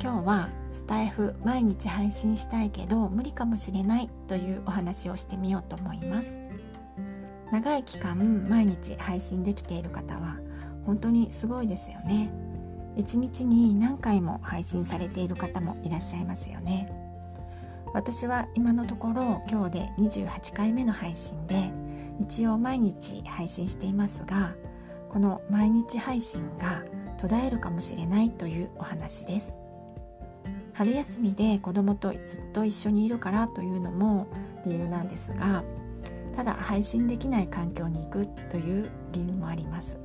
今日はスタイフ毎日配信したいけど無理かもしれないというお話をしてみようと思います。長い期間毎日配信できている方は本当にすごいですよね。一日に何回も配信されている方もいらっしゃいますよね。私は今のところ今日で28回目の配信で一応毎日配信していますがこの毎日配信が途絶えるかもしれないというお話です。春休みで子供とずっと一緒にいるからというのも理由なんですがただ配信できない環境に行くという理由もあります。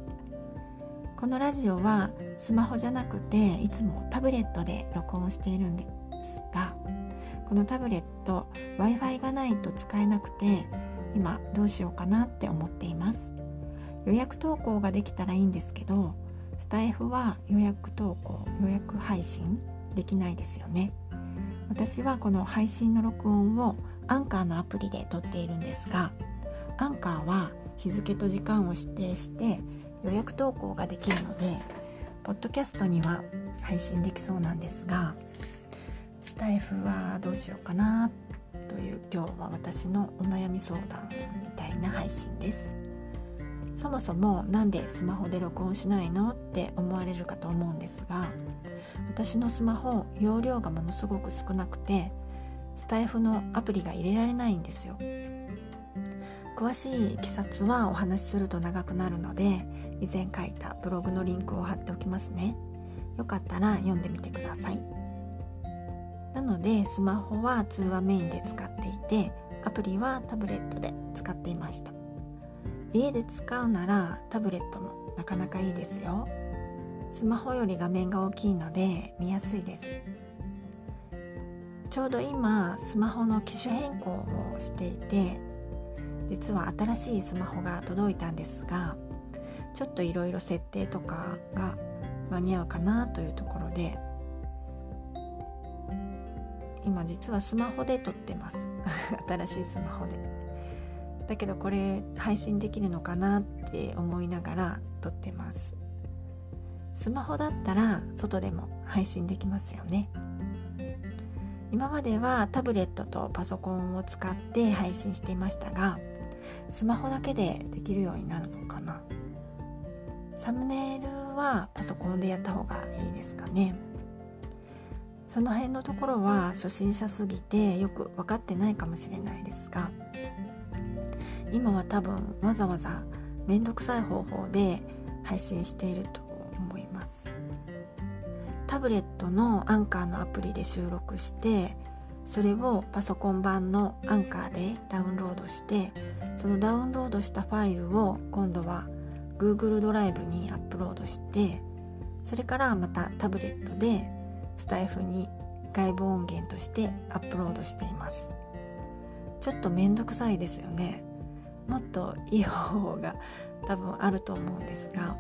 このラジオはスマホじゃなくていつもタブレットで録音しているんですがこのタブレット w i f i がないと使えなくて今どうしようかなって思っています。予約投稿ができたらいいんですけどスタイフは予約投稿予約配信できないですよね。私はこの配信の録音をアンカーのアプリで撮っているんですがアンカーは日付と時間を指定して予約投稿ができるのでポッドキャストには配信できそうなんですがスタイフはどうしようかなという今日は私のお悩み相談みたいな配信です。そもそも何でスマホで録音しないのって思われるかと思うんですが私のスマホ容量がものすごく少なくてスタイフのアプリが入れられないんですよ。詳しいいきはお話しすると長くなるので以前書いたブログのリンクを貼っておきますね。よかったら読んでみてください。なのでスマホは通話メインで使っていてアプリはタブレットで使っていました。家で使うならタブレットもなかなかいいですよ。スマホより画面が大きいので見やすいです。ちょうど今スマホの機種変更をしていて実は新しいスマホが届いたんですがちょっといろいろ設定とかが間に合うかなというところで今実はスマホで撮ってます。新しいスマホで。だけどこれ配信できるのかなって思いながら撮ってます。スマホだったら外でも配信できますよね。今まではタブレットとパソコンを使って配信していましたがスマホだけでできるようになるのかな。サムネイルはパソコンでやった方がいいですかね。その辺のところは初心者すぎてよく分かってないかもしれないですが今は多分わざわざ面倒くさい方法で配信していると思います。タブレットのアンカーのアプリで収録してそれをパソコン版のアンカーでダウンロードしてそのダウンロードしたファイルを今度は Google ドライブにアップロードしてそれからまたタブレットでスタイフに外部音源としてアップロードしています。ちょっとめんどくさいですよね。もっといい方法が多分あると思うんですが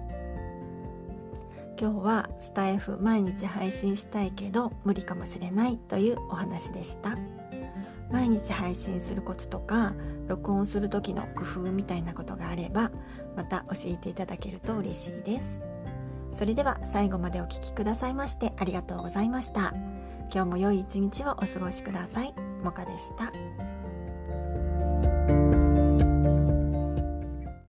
今日はスタイフ毎日配信したいけど無理かもしれないというお話でした。毎日配信するコツとか録音する時の工夫みたいなことがあればまた教えていただけると嬉しいです。それでは最後までお聴きくださいましてありがとうございました。今日も良い一日をお過ごしください。もかでした。